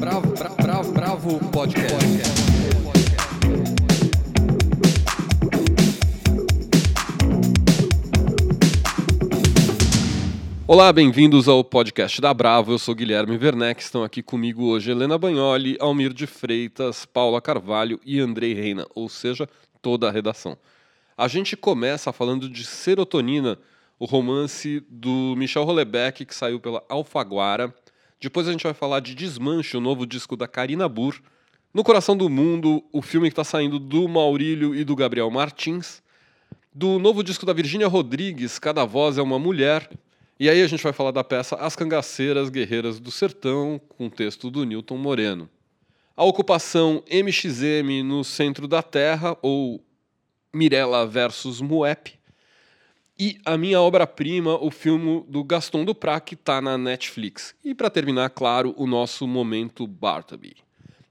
Bravo, bravo, bravo, bravo podcast. Olá, bem-vindos ao podcast da Bravo. Eu sou Guilherme Werneck. Estão aqui comigo hoje Helena Bagnoli, Almir de Freitas, Paula Carvalho e Andrei Reina, ou seja, toda a redação. A gente começa falando de Serotonina, o romance do Michel Houellebecq, que saiu pela Alfaguara. Depois a gente vai falar de Desmanche, o novo disco da Karina Burr. No Coração do Mundo, o filme que está saindo do Maurílio e do Gabriel Martins. Do novo disco da Virgínia Rodrigues, Cada Voz é uma Mulher. E aí a gente vai falar da peça As Cangaceiras Guerreiras do Sertão, com texto do Newton Moreno. A ocupação MXM no centro da Terra, ou Mirella versus Muep, e a minha obra-prima, o filme do Gaston Duprat, que está na Netflix. E para terminar, claro, o nosso momento Bartleby.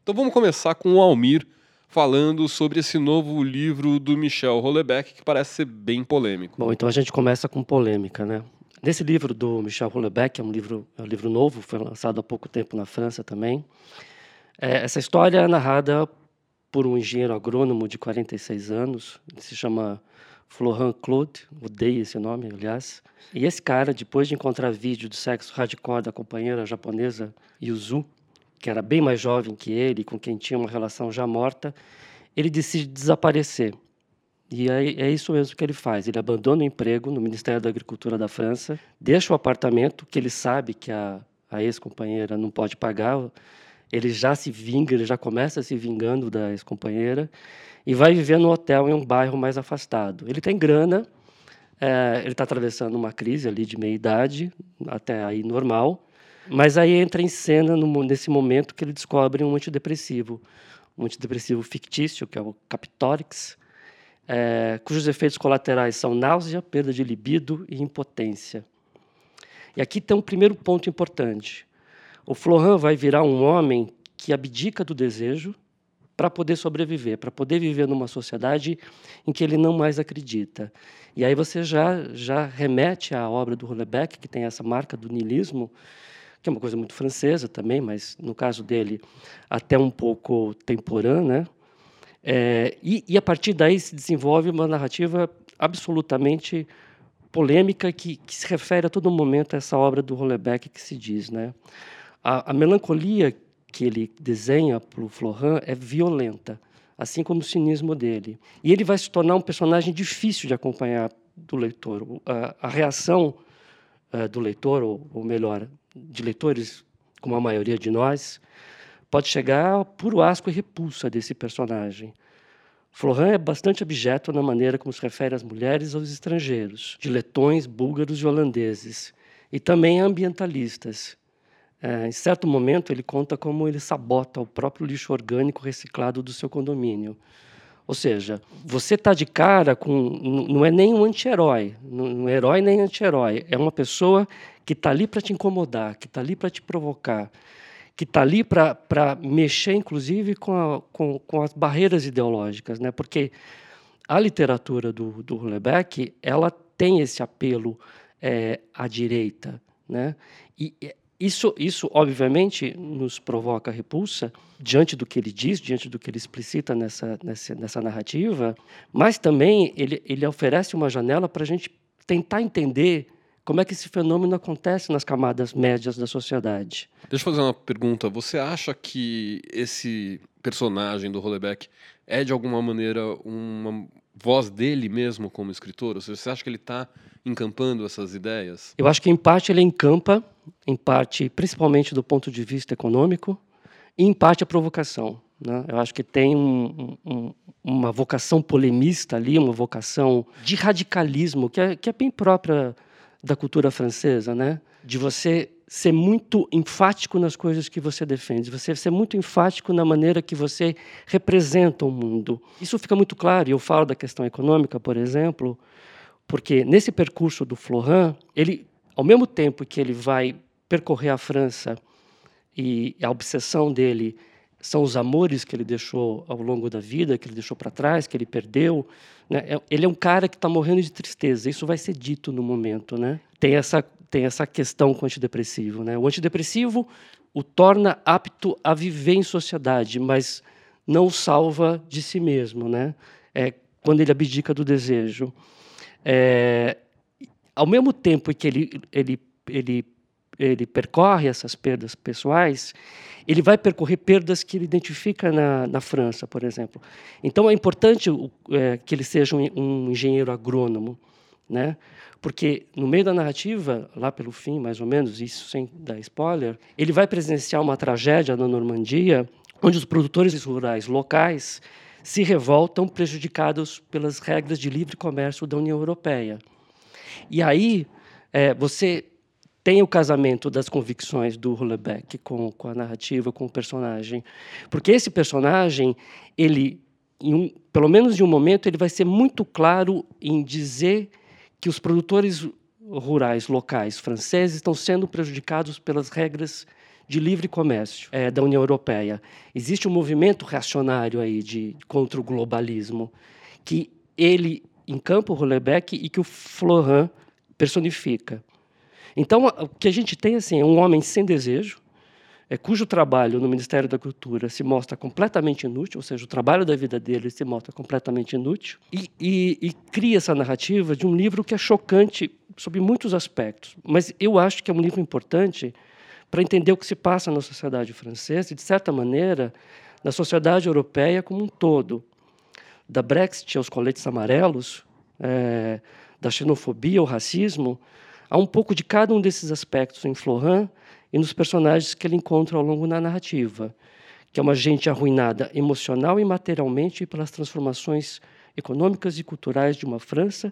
Então vamos começar com o Almir falando sobre esse novo livro do Michel Houellebecq, que parece ser bem polêmico. Bom, então a gente começa com polêmica, né? Nesse livro do Michel Houellebecq, é um livro, é um livro novo, foi lançado há pouco tempo na França também. É, essa história é narrada por um engenheiro agrônomo de 46 anos, se chama Florent Claude, odeio esse nome, aliás. E esse cara, depois de encontrar vídeo do sexo hardcore da companheira japonesa Yuzu, que era bem mais jovem que ele, com quem tinha uma relação já morta, ele decide desaparecer. E é, é isso mesmo que ele faz. Ele abandona o emprego no Ministério da Agricultura da França, deixa o apartamento que ele sabe que a, a ex-companheira não pode pagar. Ele já se vinga, ele já começa se vingando da ex-companheira e vai viver no hotel em um bairro mais afastado. Ele tem grana, é, ele está atravessando uma crise ali de meia idade, até aí normal, mas aí entra em cena no, nesse momento que ele descobre um antidepressivo, um antidepressivo fictício, que é o Capitorix, é, cujos efeitos colaterais são náusea, perda de libido e impotência. E aqui tem um primeiro ponto importante. O Florent vai virar um homem que abdica do desejo para poder sobreviver, para poder viver numa sociedade em que ele não mais acredita. E aí você já já remete à obra do Houellebecq, que tem essa marca do niilismo, que é uma coisa muito francesa também, mas no caso dele até um pouco temporã, né? É, e, e, a partir daí se desenvolve uma narrativa absolutamente polêmica que, que, se refere a todo momento a essa obra do Houellebecq que se diz, né? A, a melancolia que ele desenha para o Florent é violenta, assim como o cinismo dele. E ele vai se tornar um personagem difícil de acompanhar do leitor. A, a reação uh, do leitor, ou, ou, melhor, de leitores, como a maioria de nós, pode chegar ao puro asco e repulsa desse personagem. Florent é bastante abjeto na maneira como se refere às mulheres e aos estrangeiros, de letões, búlgaros e holandeses, e também a ambientalistas, é, em certo momento, ele conta como ele sabota o próprio lixo orgânico reciclado do seu condomínio. Ou seja, você está de cara com. Não é nem um anti-herói, não é herói nem anti-herói. É uma pessoa que está ali para te incomodar, que está ali para te provocar, que está ali para mexer, inclusive, com, a, com, com, as barreiras ideológicas. Né? Porque a literatura do, do Houellebecq ela tem esse apelo é, à direita. Né? E isso, isso, obviamente, nos provoca repulsa diante do que ele diz, diante do que ele explicita nessa, nessa, nessa narrativa, mas também ele, ele oferece uma janela para a gente tentar entender como é que esse fenômeno acontece nas camadas médias da sociedade. Deixa eu fazer uma pergunta. Você acha que esse personagem do Houellebecq é, de alguma maneira, uma voz dele mesmo como escritor? Ou seja, você acha que ele está encampando essas ideias? Eu acho que, em parte, ele encampa, em parte, principalmente do ponto de vista econômico, e em parte a provocação. Né? Eu acho que tem um, um, uma vocação polemista ali, uma vocação de radicalismo, que é, que é bem própria da cultura francesa, né? de você ser muito enfático nas coisas que você defende, você ser muito enfático na maneira que você representa o mundo. Isso fica muito claro, e eu falo da questão econômica, por exemplo, porque nesse percurso do Florent, ele, ao mesmo tempo que ele vai percorrer a França e a obsessão dele são os amores que ele deixou ao longo da vida, que ele deixou para trás, que ele perdeu. Né? É, ele é um cara que está morrendo de tristeza. Isso vai ser dito no momento. Né? Tem essa tem essa questão com o antidepressivo. Né? O antidepressivo, o torna apto a viver em sociedade, mas não salva de si mesmo, né? É quando ele abdica do desejo. É, ao mesmo tempo que ele, ele, ele, ele percorre essas perdas pessoais, ele vai percorrer perdas que ele identifica na, na França, por exemplo. Então é importante é, que ele seja um, um engenheiro agrônomo, né? Porque no meio da narrativa, lá pelo fim, mais ou menos, isso sem dar spoiler, ele vai presenciar uma tragédia na Normandia, onde os produtores rurais locais se revoltam prejudicados pelas regras de livre comércio da União Europeia. E aí é, você tem o casamento das convicções do Hullebeck com, com a narrativa, com o personagem, porque esse personagem, ele, um, pelo menos em um momento, ele vai ser muito claro em dizer que os produtores rurais locais franceses estão sendo prejudicados pelas regras de livre comércio é, da União Europeia. Existe um movimento reacionário aí de contra o globalismo que ele encampa o Rollebeck e que o Florent personifica. Então, o que a gente tem assim, é um homem sem desejo, é, cujo trabalho no Ministério da Cultura se mostra completamente inútil, ou seja, o trabalho da vida dele se mostra completamente inútil, e, e, e cria essa narrativa de um livro que é chocante sob muitos aspectos. Mas eu acho que é um livro importante para entender o que se passa na sociedade francesa e, de certa maneira, na sociedade europeia como um todo. Da Brexit aos coletes amarelos, é, da xenofobia ao racismo, há um pouco de cada um desses aspectos em Florent e nos personagens que ele encontra ao longo da narrativa, que é uma gente arruinada emocional e materialmente pelas transformações econômicas e culturais de uma França,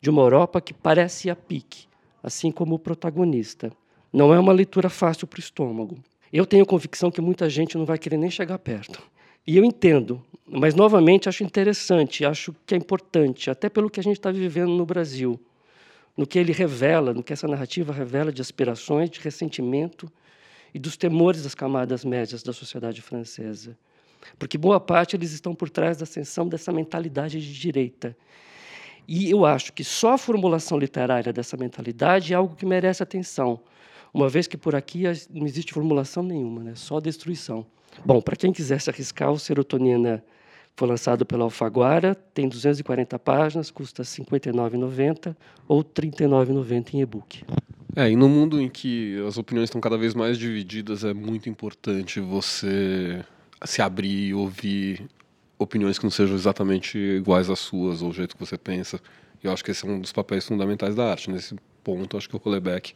de uma Europa que parece a pique, assim como o protagonista. Não é uma leitura fácil para o estômago. Eu tenho convicção que muita gente não vai querer nem chegar perto. E eu entendo, mas novamente acho interessante, acho que é importante, até pelo que a gente está vivendo no Brasil no que ele revela, no que essa narrativa revela de aspirações, de ressentimento e dos temores das camadas médias da sociedade francesa. Porque boa parte eles estão por trás da ascensão dessa mentalidade de direita. E eu acho que só a formulação literária dessa mentalidade é algo que merece atenção, uma vez que por aqui não existe formulação nenhuma, né? só destruição. Bom, para quem quiser se arriscar, o Serotonina foi lançado pela Alfaguara, tem 240 páginas, custa R$ 59,90 ou R$ 39,90 em e-book. É, e no mundo em que as opiniões estão cada vez mais divididas, é muito importante você se abrir e ouvir opiniões que não sejam exatamente iguais às suas, ou o jeito que você pensa. E eu acho que esse é um dos papéis fundamentais da arte. Nesse ponto, acho que o Roleback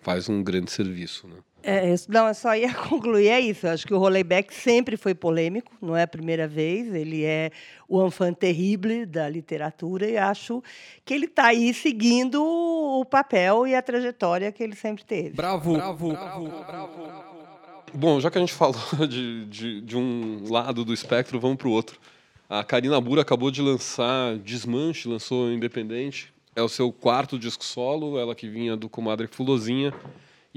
faz um grande serviço. Né? É, não, eu só ia concluir, é isso. Eu acho que o Rolleback sempre foi polêmico, não é a primeira vez. Ele é o enfant terrible da literatura e acho que ele está aí seguindo o papel e a trajetória que ele sempre teve. Bravo, bravo, bravo, bravo. Bom, já que a gente falou de, de, de um lado do espectro, vamos para o outro. A Karina Bura acabou de lançar Desmanche, lançou Independente. É o seu quarto disco solo, ela que vinha do Comadre Fulozinha.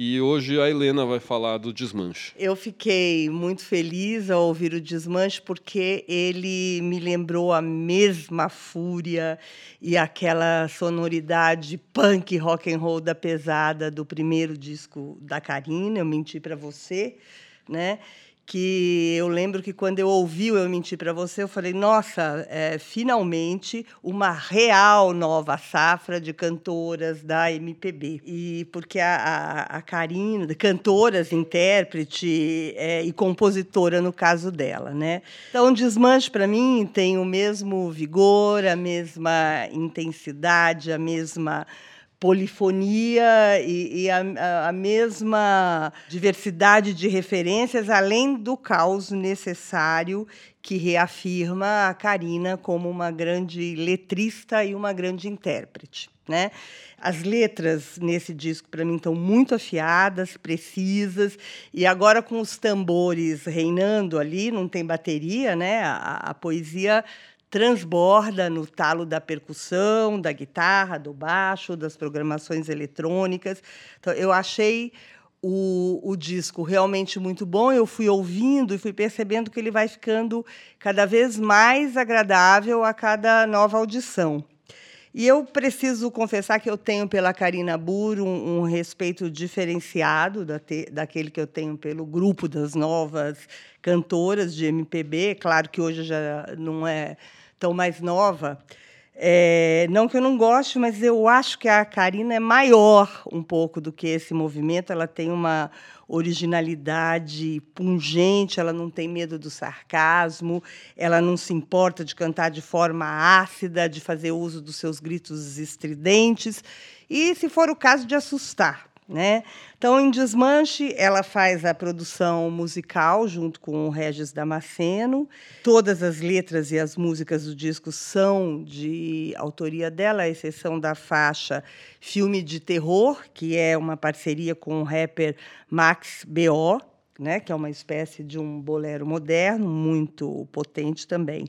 E hoje a Helena vai falar do Desmanche. Eu fiquei muito feliz ao ouvir o Desmanche porque ele me lembrou a mesma fúria e aquela sonoridade punk rock and roll da pesada do primeiro disco da Karina, Eu Menti para Você, né? Que eu lembro que quando eu ouvi Eu Menti para Você, eu falei, nossa, é, finalmente uma real nova safra de cantoras da MPB. E porque a, a, a Karina, cantoras, intérprete é, e compositora no caso dela. Né? Então, Desmanche, para mim, tem o mesmo vigor, a mesma intensidade, a mesma polifonia e, e a, a, mesma diversidade de referências, além do caos necessário que reafirma a Karina como uma grande letrista e uma grande intérprete. Né? As letras nesse disco, para mim, estão muito afiadas, precisas, e agora com os tambores reinando ali, não tem bateria, né? a, a poesia transborda no talo da percussão, da guitarra, do baixo, das programações eletrônicas. Então, eu achei o, o disco realmente muito bom. Eu fui ouvindo e fui percebendo que ele vai ficando cada vez mais agradável a cada nova audição. E eu preciso confessar que eu tenho pela Karina Burr um, um respeito diferenciado da te, daquele que eu tenho pelo grupo das novas cantoras de MPB. Claro que hoje já não é tão mais nova. É, não que eu não goste, mas eu acho que a Karina é maior um pouco do que esse movimento. Ela tem uma originalidade pungente, ela não tem medo do sarcasmo, ela não se importa de cantar de forma ácida, de fazer uso dos seus gritos estridentes e, se for o caso, de assustar. Né? Então, em Desmanche, ela faz a produção musical junto com o Regis Damasceno. Todas as letras e as músicas do disco são de autoria dela, à exceção da faixa Filme de Terror, que é uma parceria com o rapper Max B.O., né, que é uma espécie de um bolero moderno, muito potente também.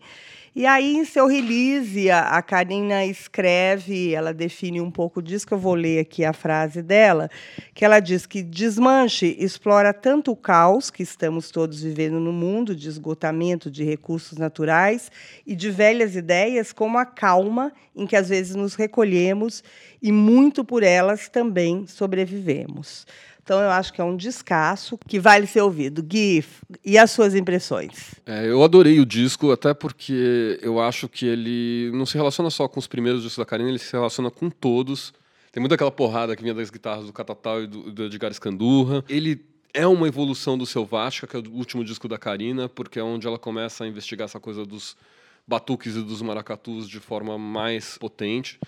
E aí, em seu release, a, Karina escreve, ela define um pouco disso, que eu vou ler aqui a frase dela, que ela diz que Desmanche explora tanto o caos que estamos todos vivendo no mundo, de esgotamento de recursos naturais e de velhas ideias, como a calma em que às vezes nos recolhemos e muito por elas também sobrevivemos. Então eu acho que é um descasso que vale ser ouvido. Gui, e as suas impressões? É, eu adorei o disco, até porque eu acho que ele não se relaciona só com os primeiros discos da Karina, ele se relaciona com todos. Tem muita aquela porrada que vinha das guitarras do Catatal e do, do Edgar Escandurra. Ele é uma evolução do Selvática, que é o último disco da Karina, porque é onde ela começa a investigar essa coisa dos batuques e dos maracatus de forma mais potente.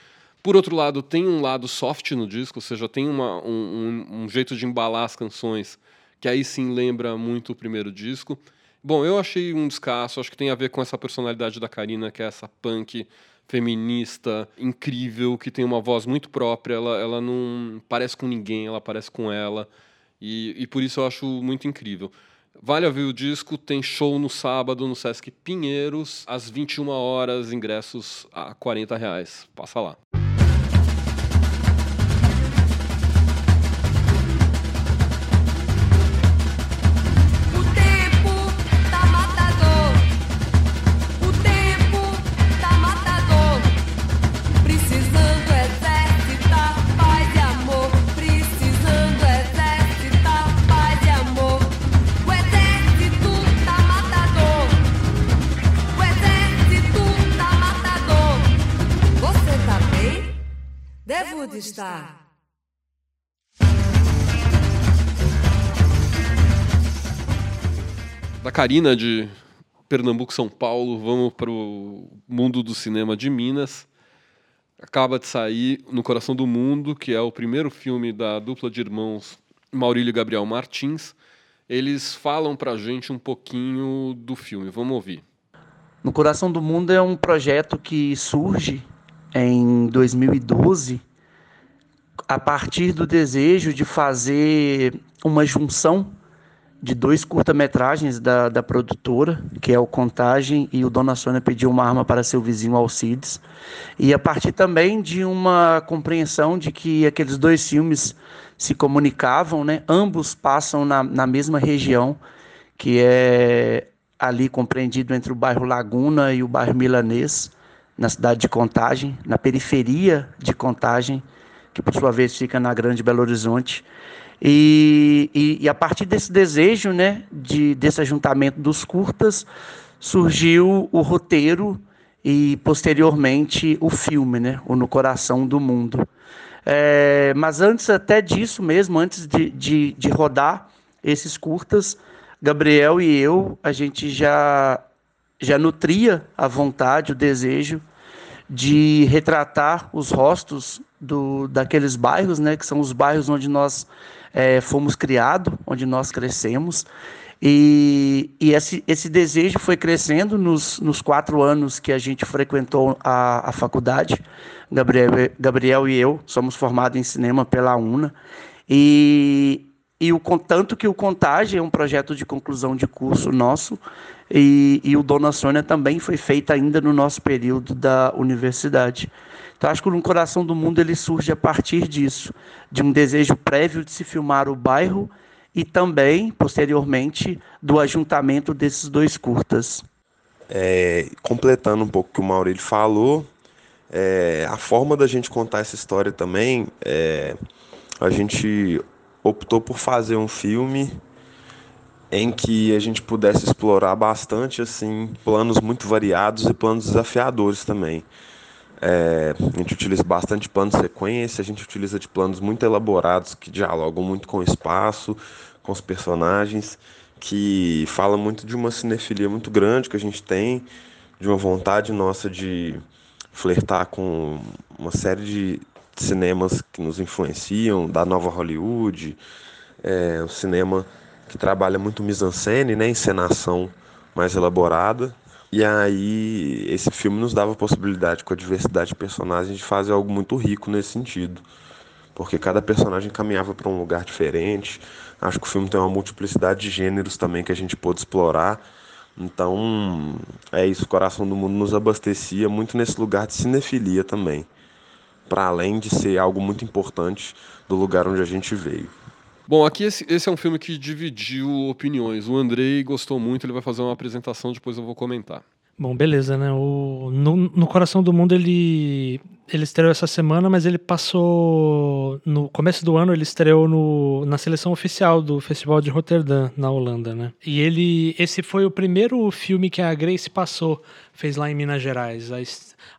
Por outro lado, tem um lado soft no disco, ou seja, tem uma, um, um, um, jeito de embalar as canções que aí sim lembra muito o primeiro disco. Bom, eu achei um descasso, acho que tem a ver com essa personalidade da Karina, que é essa punk feminista incrível, que tem uma voz muito própria, ela, ela não parece com ninguém, ela parece com ela, e, e por isso eu acho muito incrível. Vale ver o disco, tem show no sábado no Sesc Pinheiros, às 21 horas, ingressos a 40 reais. Passa lá. Da Karina de Pernambuco, São Paulo, vamos para o mundo do cinema de Minas. Acaba de sair No Coração do Mundo, que é o primeiro filme da dupla de irmãos Maurílio e Gabriel Martins. Eles falam para a gente um pouquinho do filme. Vamos ouvir. No Coração do Mundo é um projeto que surge em 2012 a partir do desejo de fazer uma junção de dois curta-metragens da, da produtora, que é o Contagem e o Dona Sônia pediu uma arma para seu vizinho Alcides, e a partir também de uma compreensão de que aqueles dois filmes se comunicavam, né? ambos passam na, na mesma região, que é ali compreendido entre o bairro Laguna e o bairro Milanês, na cidade de Contagem, na periferia de Contagem, que por sua vez fica na Grande Belo Horizonte. E, e, e, a partir desse desejo, né, de, desse ajuntamento dos curtas, surgiu o roteiro e posteriormente o filme, né, o No Coração do Mundo. É, mas antes até disso mesmo, antes de, de, de rodar esses curtas, Gabriel e eu, a gente já, já nutria a vontade, o desejo de retratar os rostos do, daqueles bairros, né, que são os bairros onde nós é, fomos criados, onde nós crescemos. E, e esse, esse desejo foi crescendo nos, nos quatro anos que a gente frequentou a, a faculdade. Gabriel, Gabriel e eu somos formados em cinema pela UNA. E, e o tanto que o Contagem é um projeto de conclusão de curso nosso, e, e o Dona Sônia também foi feita ainda no nosso período da universidade. Então, acho que no coração do mundo ele surge a partir disso, de um desejo prévio de se filmar o bairro e também, posteriormente, do ajuntamento desses dois curtas. É, completando um pouco o que o Maurílio falou, É, a forma da gente contar essa história também, é, a gente optou por fazer um filme em que a gente pudesse explorar bastante assim planos muito variados e planos desafiadores também. É, a gente utiliza bastante plano sequência, a gente utiliza de planos muito elaborados que dialogam muito com o espaço, com os personagens, que fala muito de uma cinefilia muito grande que a gente tem, de uma vontade nossa de flertar com uma série de cinemas que nos influenciam, da nova Hollywood, é, o cinema que trabalha muito mise-en-scène, né, encenação mais elaborada. E aí esse filme nos dava a possibilidade, com a diversidade de personagens, de fazer algo muito rico nesse sentido. Porque cada personagem caminhava para um lugar diferente. Acho que o filme tem uma multiplicidade de gêneros também que a gente pôde explorar então, é isso, o Coração do Mundo nos abastecia muito nesse lugar de cinefilia também, para além de ser algo muito importante do lugar onde a gente veio. Bom, aqui esse, esse, é um filme que dividiu opiniões. O Andrei gostou muito, ele vai fazer uma apresentação, depois eu vou comentar. Bom, beleza, né? O, no, no Coração do Mundo ele, ele estreou essa semana, mas ele passou. No começo do ano ele estreou no, na seleção oficial do Festival de Roterdã, na Holanda, né? E ele. Esse foi o primeiro filme que a Grace passou, fez lá em Minas Gerais. A,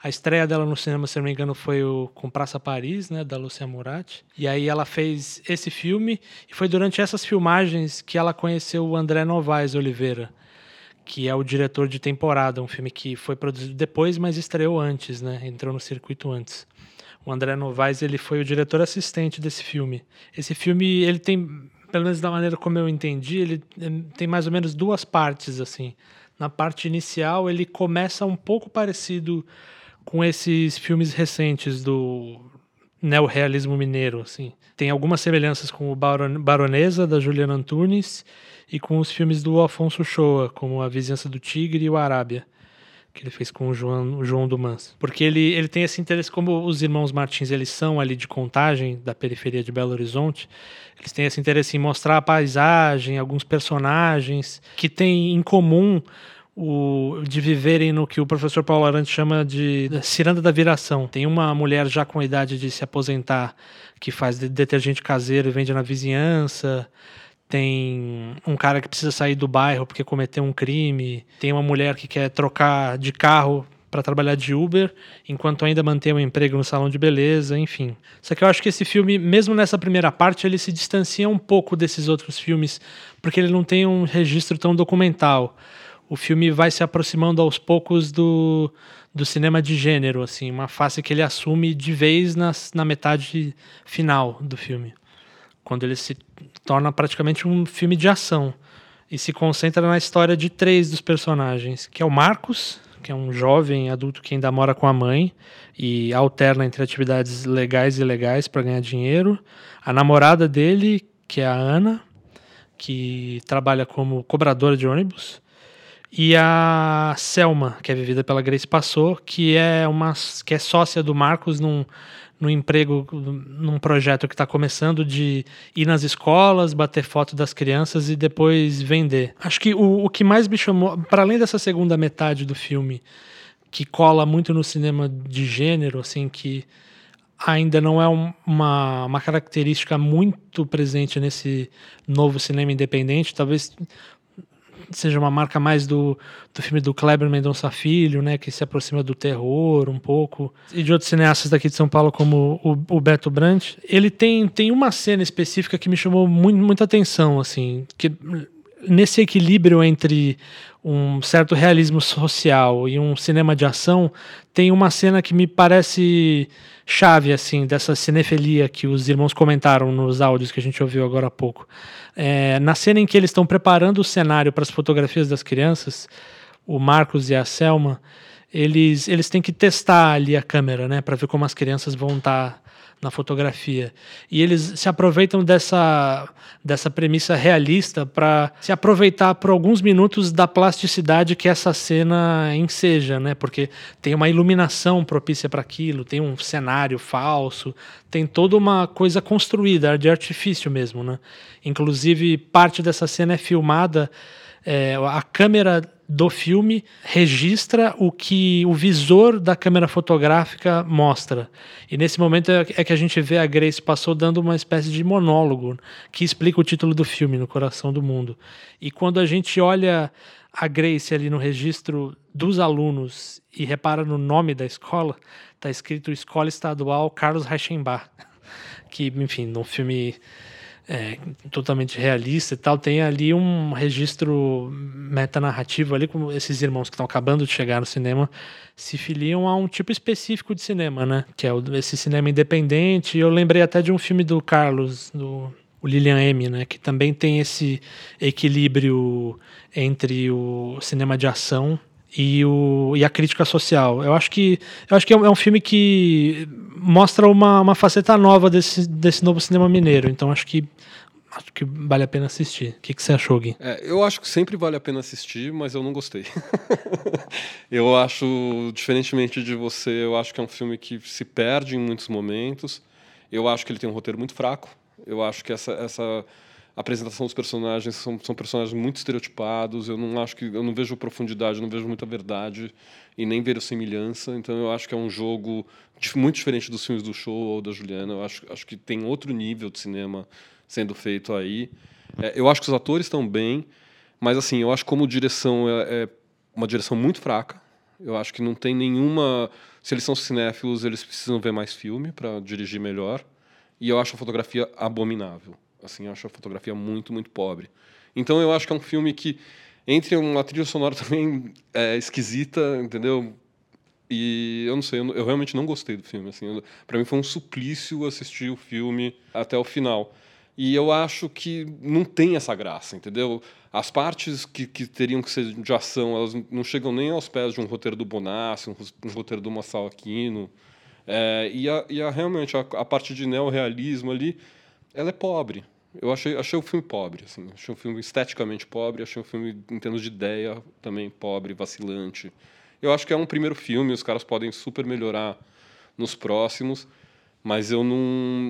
a estreia dela no cinema, se não me engano, foi o Com Praça Paris, né? Da Lucia Murat. E aí ela fez esse filme, e foi durante essas filmagens que ela conheceu o André Novaes Oliveira que é o diretor de temporada, um filme que foi produzido depois, mas estreou antes, né? Entrou no circuito antes. O André Novaes ele foi o diretor assistente desse filme. Esse filme ele tem, pelo menos da maneira como eu entendi, ele tem mais ou menos duas partes assim. Na parte inicial ele começa um pouco parecido com esses filmes recentes do neorrealismo mineiro, assim. Tem algumas semelhanças com o Baronesa da Juliana Antunes e com os filmes do Afonso Shoa, como A Vizinhança do Tigre e o Arábia, que ele fez com o João, o João Dumans. Porque ele, ele tem esse interesse, como os irmãos Martins eles são ali de contagem, da periferia de Belo Horizonte, eles têm esse interesse em mostrar a paisagem, alguns personagens que têm em comum o, de viverem no que o professor Paulo Arantes chama de ciranda da viração. Tem uma mulher já com a idade de se aposentar que faz detergente caseiro e vende na vizinhança tem um cara que precisa sair do bairro porque cometeu um crime, tem uma mulher que quer trocar de carro para trabalhar de Uber, enquanto ainda mantém um emprego no salão de beleza, enfim. Só que eu acho que esse filme, mesmo nessa primeira parte, ele se distancia um pouco desses outros filmes, porque ele não tem um registro tão documental. O filme vai se aproximando aos poucos do, do cinema de gênero, assim, uma face que ele assume de vez nas, na metade final do filme quando ele se torna praticamente um filme de ação e se concentra na história de três dos personagens, que é o Marcos, que é um jovem adulto que ainda mora com a mãe e alterna entre atividades legais e ilegais para ganhar dinheiro, a namorada dele, que é a Ana, que trabalha como cobradora de ônibus, e a Selma, que é vivida pela Grace Passou, que é uma que é sócia do Marcos num no emprego, num projeto que está começando de ir nas escolas, bater foto das crianças e depois vender. Acho que o, o que mais me chamou, para além dessa segunda metade do filme, que cola muito no cinema de gênero, assim, que ainda não é uma, uma característica muito presente nesse novo cinema independente, talvez seja uma marca mais do, do filme do Kleber Mendonça Filho, né, que se aproxima do terror um pouco, e de outros cineastas daqui de São Paulo, como o, o Beto Brandt. Ele tem, tem uma cena específica que me chamou muito, muita atenção, assim, que nesse equilíbrio entre um certo realismo social e um cinema de ação, tem uma cena que me parece chave assim dessa cinefilia que os irmãos comentaram nos áudios que a gente ouviu agora há pouco. É, na cena em que eles estão preparando o cenário para as fotografias das crianças, o Marcos e a Selma, eles, eles têm que testar ali a câmera, né, para ver como as crianças vão estar tá na fotografia. E eles se aproveitam dessa, dessa premissa realista para se aproveitar por alguns minutos da plasticidade que essa cena enseja, né? Porque tem uma iluminação propícia para aquilo, tem um cenário falso, tem toda uma coisa construída, de artifício mesmo, né? Inclusive, parte dessa cena é filmada, é, a câmera do filme registra o que o visor da câmera fotográfica mostra. E nesse momento é, é que a gente vê a Grace passou dando uma espécie de monólogo que explica o título do filme, No Coração do Mundo. E quando a gente olha a Grace ali no registro dos alunos e repara no nome da escola, está escrito Escola Estadual Carlos Reichenbach, que, enfim, no filme é, totalmente realista e tal, tem ali um registro metanarrativo ali, como esses irmãos que estão acabando de chegar no cinema se filiam a um tipo específico de cinema, né? Que é esse cinema independente. Eu lembrei até de um filme do Carlos, do o Lilian M, né? Que também tem esse equilíbrio entre o cinema de ação e, o, e a crítica social. Eu acho que, eu acho que é um, é um filme que mostra uma, uma faceta nova desse, desse novo cinema mineiro. Então acho que acho que vale a pena assistir. O que, que você achou, Gui? É, eu acho que sempre vale a pena assistir, mas eu não gostei. eu acho, diferentemente de você, eu acho que é um filme que se perde em muitos momentos. Eu acho que ele tem um roteiro muito fraco. Eu acho que essa, essa a apresentação dos personagens são, são personagens muito estereotipados. Eu não acho que eu não vejo profundidade, não vejo muita verdade e nem verossimilhança. Então eu acho que é um jogo muito diferente dos filmes do show ou da Juliana. Eu acho, acho que tem outro nível de cinema sendo feito aí. É, eu acho que os atores estão bem, mas assim eu acho como direção é, é uma direção muito fraca. Eu acho que não tem nenhuma. Se eles são cinéfilos, eles precisam ver mais filme para dirigir melhor. E eu acho a fotografia abominável. Assim, acho a fotografia muito, muito pobre. Então eu acho que é um filme que, entre uma trilha sonora também é, esquisita, entendeu? E eu não sei, eu, eu realmente não gostei do filme. Assim, para mim foi um suplício assistir o filme até o final. E eu acho que não tem essa graça, entendeu? As partes que, que teriam que ser de ação, elas não chegam nem aos pés de um roteiro do Bonassi, um, um roteiro do Massal Aquino. É, e a, e a, realmente, a, a parte de neorrealismo ali, ela é pobre. Eu achei, achei o filme pobre, assim. Achei o filme esteticamente pobre, achei o filme, em termos de ideia, também pobre, vacilante. Eu acho que é um primeiro filme, os caras podem super melhorar nos próximos, mas eu não,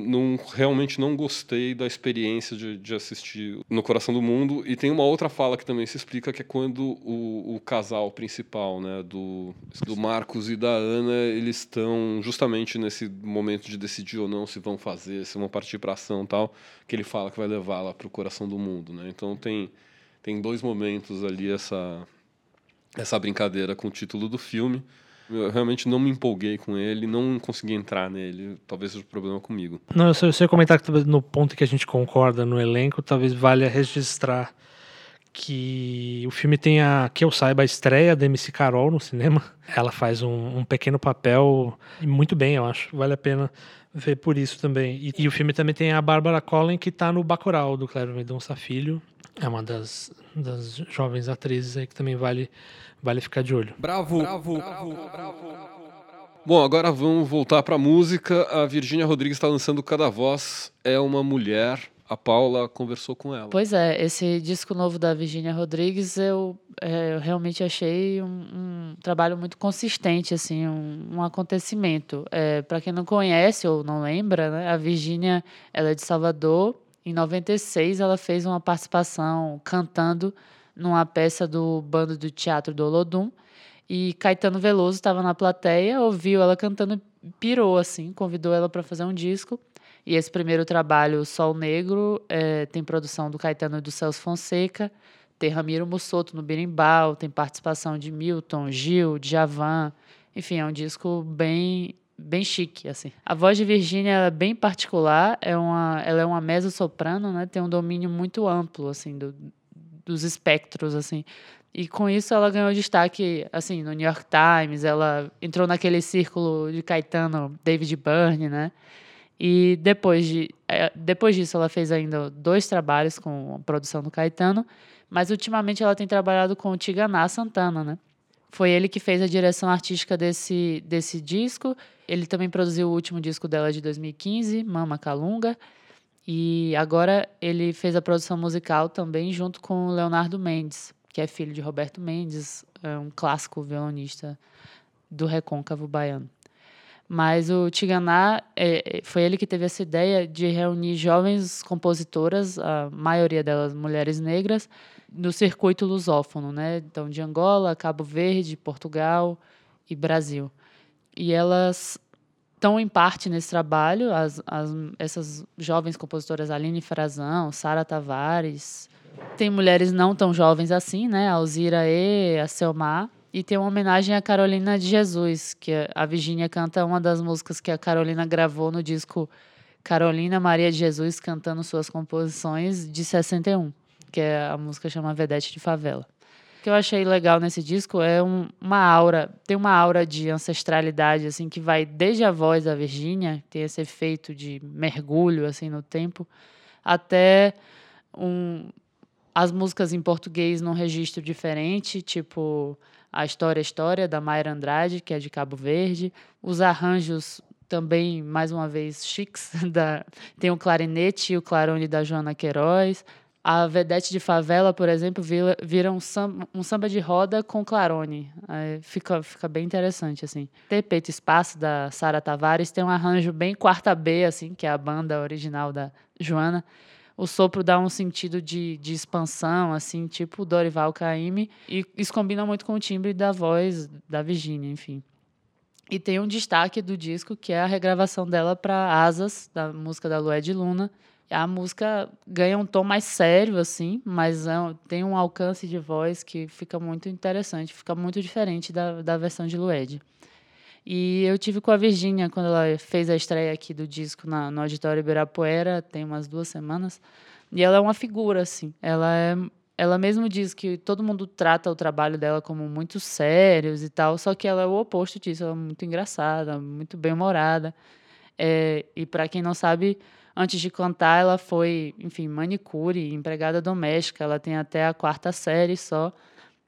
não realmente não gostei da experiência de, de assistir No Coração do Mundo. E tem uma outra fala que também se explica, que é quando o, o casal principal, né, do, do Marcos e da Ana, eles estão justamente nesse momento de decidir ou não se vão fazer, se vão partir para ação tal, que ele fala que vai levá-la para o coração do mundo. Né? Então tem, tem dois momentos ali essa, essa brincadeira com o título do filme. Eu realmente não me empolguei com ele, não consegui entrar nele. Talvez seja o um problema comigo. Não, eu só, eu comentar que no ponto que a gente concorda no elenco, talvez valha registrar que o filme tem a, que eu saiba, a estreia da MC Carol no cinema. Ela faz um, um pequeno papel muito bem, eu acho. Vale a pena ver por isso também. E, e o filme também tem a Bárbara Collin, que está no Bacurau, do Cléber Mendonça Filho. É uma das, das jovens atrizes aí que também vale Vale ficar de olho. Bravo, bravo, bravo, bravo. Bom, agora vamos voltar para a música. A Virgínia Rodrigues está lançando Cada Voz é uma Mulher. A Paula conversou com ela. Pois é, esse disco novo da Virgínia Rodrigues eu, é, eu realmente achei um, um, trabalho muito consistente, assim, um, um acontecimento. É, para quem não conhece ou não lembra, né, a Virgínia ela é de Salvador. Em 96 ela fez uma participação cantando numa peça do bando do Teatro do Olodum. E Caetano Veloso estava na plateia, ouviu ela cantando, pirou assim, convidou ela para fazer um disco. E esse primeiro trabalho, Sol Negro, é, tem produção do Caetano e do Celso Fonseca, tem Ramiro Mussoto no berimbau, tem participação de Milton, Gil, Djavan. Enfim, é um disco bem bem chique, assim. A voz de Virgínia é bem particular, é uma, ela é uma mezzo-soprano, né? Tem um domínio muito amplo, assim, do, dos espectros, assim. E com isso ela ganhou destaque, assim, no New York Times, ela entrou naquele círculo de Caetano, David Byrne, né? E depois, de, é, depois disso ela fez ainda dois trabalhos com a produção do Caetano, mas ultimamente ela tem trabalhado com o Tiganá Santana, né? Foi ele que fez a direção artística desse, desse disco. Ele também produziu o último disco dela de 2015, Mama Calunga. E agora ele fez a produção musical também junto com Leonardo Mendes, que é filho de Roberto Mendes, é um clássico violonista do recôncavo baiano. Mas o Tiganá, é, é, foi ele que teve essa ideia de reunir jovens compositoras, a maioria delas mulheres negras, no circuito lusófono, né? Então, de Angola, Cabo Verde, Portugal e Brasil. E elas estão em parte nesse trabalho, as, as, essas jovens compositoras Aline Frazão, Sara Tavares. Tem mulheres não tão jovens assim, né? A Alzira E, a Selmar. E tem uma homenagem a Carolina de Jesus, que a Virginia canta uma das músicas que a Carolina gravou no disco Carolina Maria de Jesus cantando suas composições de 61, que é a música chama Vedete de Favela. Que eu achei legal nesse disco é um, uma aura, tem uma aura de ancestralidade assim que vai desde a voz da Virginia, tem esse efeito de mergulho assim no tempo, até um, as músicas em português num registro diferente, tipo a História História, da Mayra Andrade, que é de Cabo Verde. Os arranjos também, mais uma vez, chiques. Da, tem o clarinete e o clarone da Joana Queiroz. A Vedete de Favela, por exemplo, vira, vira um, samba, um, samba, de roda com clarone. Fica, fica bem interessante, assim. Ter Peito Espaço, da Sara Tavares, tem um arranjo bem quarta B, assim, que é a banda original da Joana o sopro dá um sentido de, de expansão, assim, tipo Dorival Caymmi, e isso combina muito com o timbre da voz da Virginia, enfim. E tem um destaque do disco que é a regravação dela para Asas, da música da Lué de Luna. A música ganha um tom mais sério, assim, mas é, tem um alcance de voz que fica muito interessante, fica muito diferente da, da versão de Lued. E eu tive com a Virgínia quando ela fez a estreia aqui do disco na, no Auditório Ibirapuera, tem umas duas semanas. E ela é uma figura, assim. Ela é, ela mesmo diz que todo mundo trata o trabalho dela como muito sérios e tal, só que ela é o oposto disso. Ela é muito engraçada, muito bem-humorada. É, e para quem não sabe, antes de cantar, ela foi, enfim, manicure, empregada doméstica. Ela tem até a quarta série só.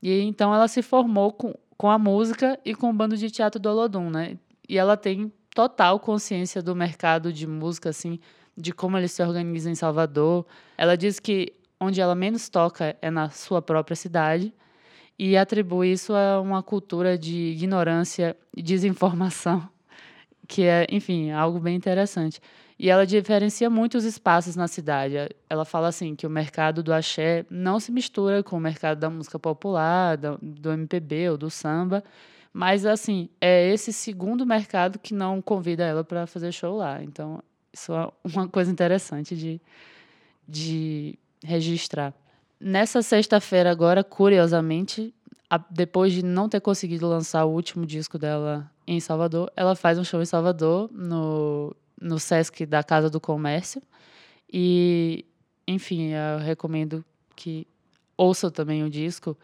E então ela se formou com, com a música e com o bando de teatro do Olodum, né? E ela tem total consciência do mercado de música, assim, de como ele se organiza em Salvador. Ela diz que onde ela menos toca é na sua própria cidade e atribui isso a uma cultura de ignorância e desinformação, que é, enfim, algo bem interessante. E ela diferencia muito os espaços na cidade. Ela fala assim que o mercado do axé não se mistura com o mercado da música popular, do, MPB ou do samba, mas assim, é esse segundo mercado que não convida ela para fazer show lá. Então, isso é uma coisa interessante de, de registrar. Nessa sexta-feira agora, curiosamente, depois de não ter conseguido lançar o último disco dela em Salvador, ela faz um show em Salvador no no Sesc da Casa do Comércio. E, enfim, eu recomendo que ouçam também o disco.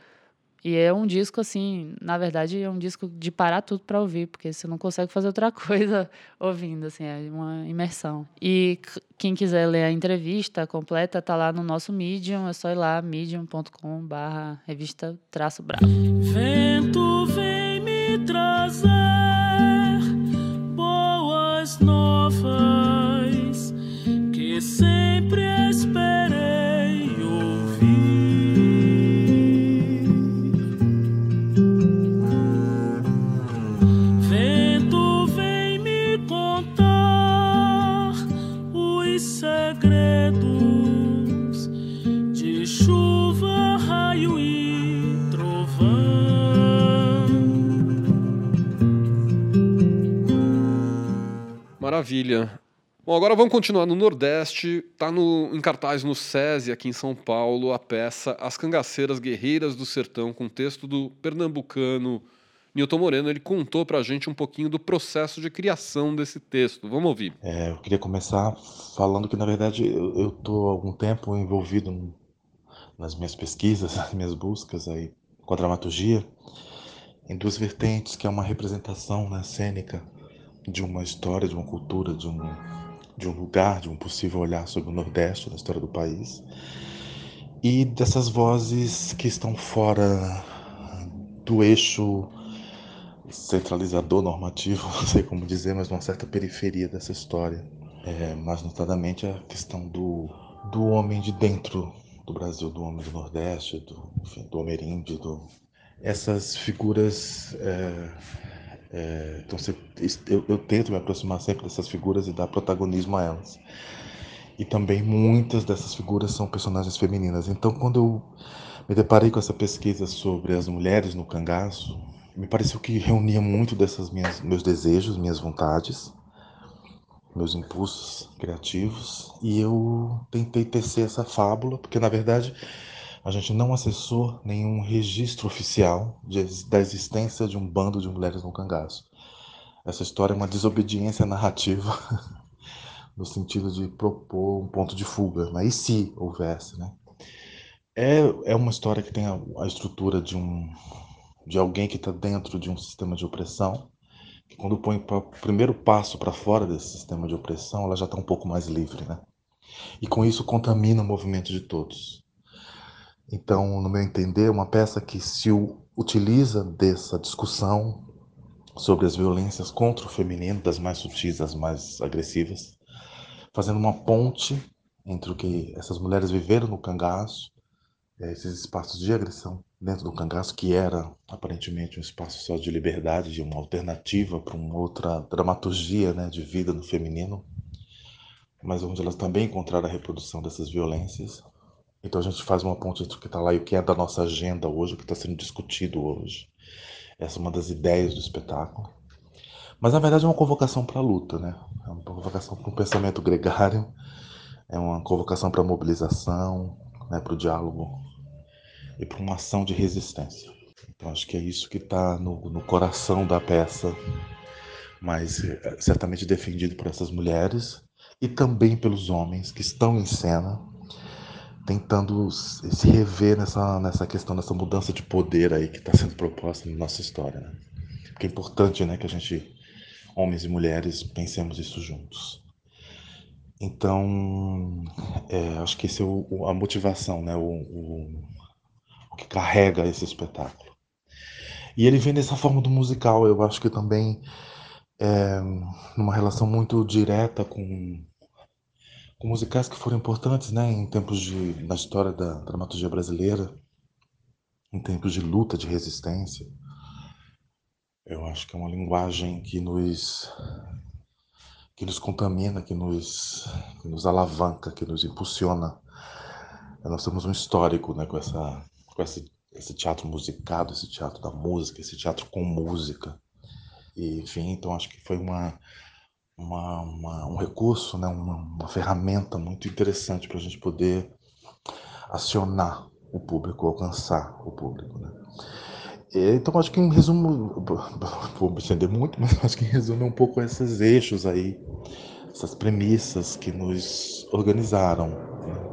E é um disco, assim, na verdade, é um disco de parar tudo para ouvir, porque você não consegue fazer outra coisa ouvindo, assim, é uma imersão. E quem quiser ler a entrevista completa, tá lá no nosso Medium, é só ir lá, medium.com barra revista traço bravo. Vento vem Maravilha. Bom, agora vamos continuar no Nordeste. Está no, em cartaz no SESI, aqui em São Paulo, a peça As Cangaceiras Guerreiras do Sertão, com texto do pernambucano Nilton Moreno. Ele contou para a gente um pouquinho do processo de criação desse texto. Vamos ouvir. É, eu queria começar falando que, na verdade, eu estou há algum tempo envolvido nas minhas pesquisas, nas minhas buscas aí com a dramaturgia, em duas vertentes, que é uma representação né, cênica de uma história, de uma cultura, de um, de um lugar, de um possível olhar sobre o Nordeste, da história do país, e dessas vozes que estão fora do eixo centralizador normativo, não sei como dizer, mas uma certa periferia dessa história. É, mais notadamente a questão do, do homem de dentro do Brasil, do homem do Nordeste, do, enfim, do Homerinde, do... essas figuras é, É, então você, eu, eu, tento me aproximar sempre dessas figuras e dar protagonismo a elas. E também muitas dessas figuras são personagens femininas. Então quando eu me deparei com essa pesquisa sobre as mulheres no cangaço, me pareceu que reunia muito desses meus desejos, minhas vontades, meus impulsos criativos, e eu tentei tecer essa fábula, porque na verdade a gente não acessou nenhum registro oficial de, da existência de um bando de mulheres no cangaço. Essa história é uma desobediência narrativa, no sentido de propor um ponto de fuga, mas e se houvesse, né? É, é uma história que tem a, a estrutura de um de alguém que está dentro de um sistema de opressão, que quando põe o primeiro passo para fora desse sistema de opressão, ela já está um pouco mais livre, né? E com isso contamina o movimento de todos. Então, no meu entender, uma peça que se utiliza dessa discussão sobre as violências contra o feminino, das mais sutis às mais agressivas, fazendo uma ponte entre o que essas mulheres viveram no cangaço, eh, esses espaços de agressão dentro do cangaço, que era aparentemente um espaço só de liberdade, de uma alternativa para uma outra dramaturgia né, de vida no feminino, mas onde elas também encontraram a reprodução dessas violências então a gente faz uma ponte entre o que está lá e o que é da nossa agenda hoje, o que está sendo discutido hoje. Essa é uma das ideias do espetáculo. Mas na verdade é uma convocação para a luta, né? É uma convocação para um pensamento gregário, é uma convocação para a mobilização, né? para o diálogo e para uma ação de resistência. Então acho que é isso que está no, no coração da peça, mas é, certamente defendido por essas mulheres e também pelos homens que estão em cena tentando se rever nessa, nessa questão, nessa mudança de poder aí que está sendo proposta na nossa história. Né? Porque é importante né, que a gente, homens e mulheres, pensemos isso juntos. Então, é, acho que esse é o, a motivação, né, o, o, o que carrega esse espetáculo. E ele vem dessa forma do musical, eu acho que também é, numa relação muito direta com com musicais que foram importantes né, em tempos de, na história da dramaturgia brasileira, em tempos de luta, de resistência. Eu acho que é uma linguagem que nos que nos contamina, que nos, que nos alavanca, que nos impulsiona. Nós temos um histórico né, com, essa, com esse, esse teatro musicado, esse teatro da música, esse teatro com música. E, enfim, então acho que foi uma, uma, uma, um recurso, né, uma, uma ferramenta muito interessante para a gente poder acionar o público, alcançar o público. Né? Então, acho que em resumo, vou me estender muito, mas acho que em resumo é um pouco esses eixos aí, essas premissas que nos organizaram. Né?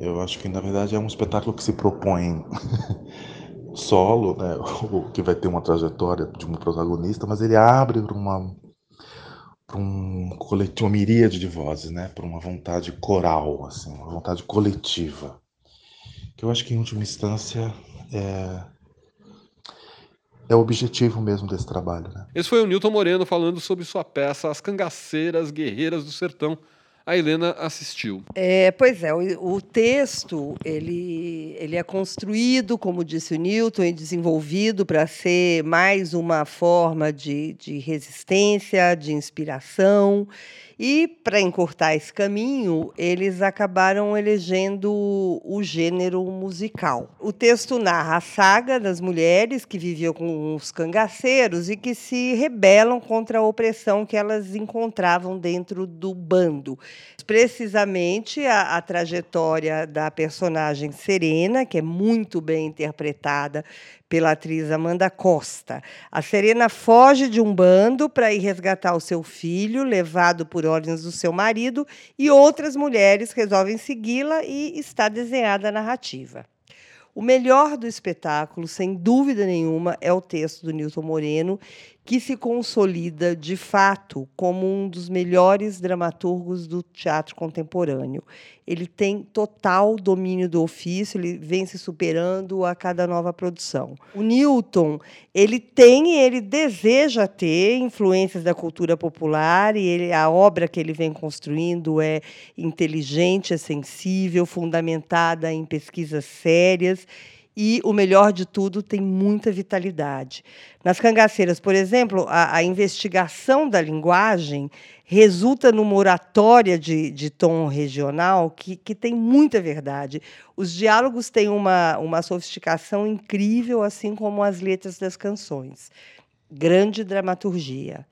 Eu acho que, na verdade, é um espetáculo que se propõe solo, né, que vai ter uma trajetória de um protagonista, mas ele abre para uma para um coletivo, uma miríade de vozes, né? Para uma vontade coral, assim, uma vontade coletiva. Que eu acho que em última instância é é o objetivo mesmo desse trabalho. Né? Esse foi o Newton Moreno falando sobre sua peça As Cangaceiras Guerreiras do Sertão, a Helena assistiu. É, pois é, o, o, texto ele, ele é construído, como disse o Newton, e desenvolvido para ser mais uma forma de, de resistência, de inspiração e, para encurtar esse caminho, eles acabaram elegendo o gênero musical. O texto narra a saga das mulheres que viviam com os cangaceiros e que se rebelam contra a opressão que elas encontravam dentro do bando. Precisamente a, a trajetória da personagem Serena, que é muito bem interpretada pela atriz Amanda Costa. A Serena foge de um bando para ir resgatar o seu filho, levado por ordens do seu marido, e outras mulheres resolvem segui-la e está desenhada a narrativa. O melhor do espetáculo, sem dúvida nenhuma, é o texto do Nilton Moreno, que se consolida de fato como um dos melhores dramaturgos do teatro contemporâneo. Ele tem total domínio do ofício, ele vem se superando a cada nova produção. O Newton, ele tem e ele deseja ter influências da cultura popular e ele, a obra que ele vem construindo é inteligente, é sensível, fundamentada em pesquisas sérias e, o melhor de tudo, tem muita vitalidade. Nas cangaceiras, por exemplo, a, a investigação da linguagem resulta numa oratória de, de tom regional que, que tem muita verdade. Os diálogos têm uma, uma sofisticação incrível, assim como as letras das canções. Grande dramaturgia.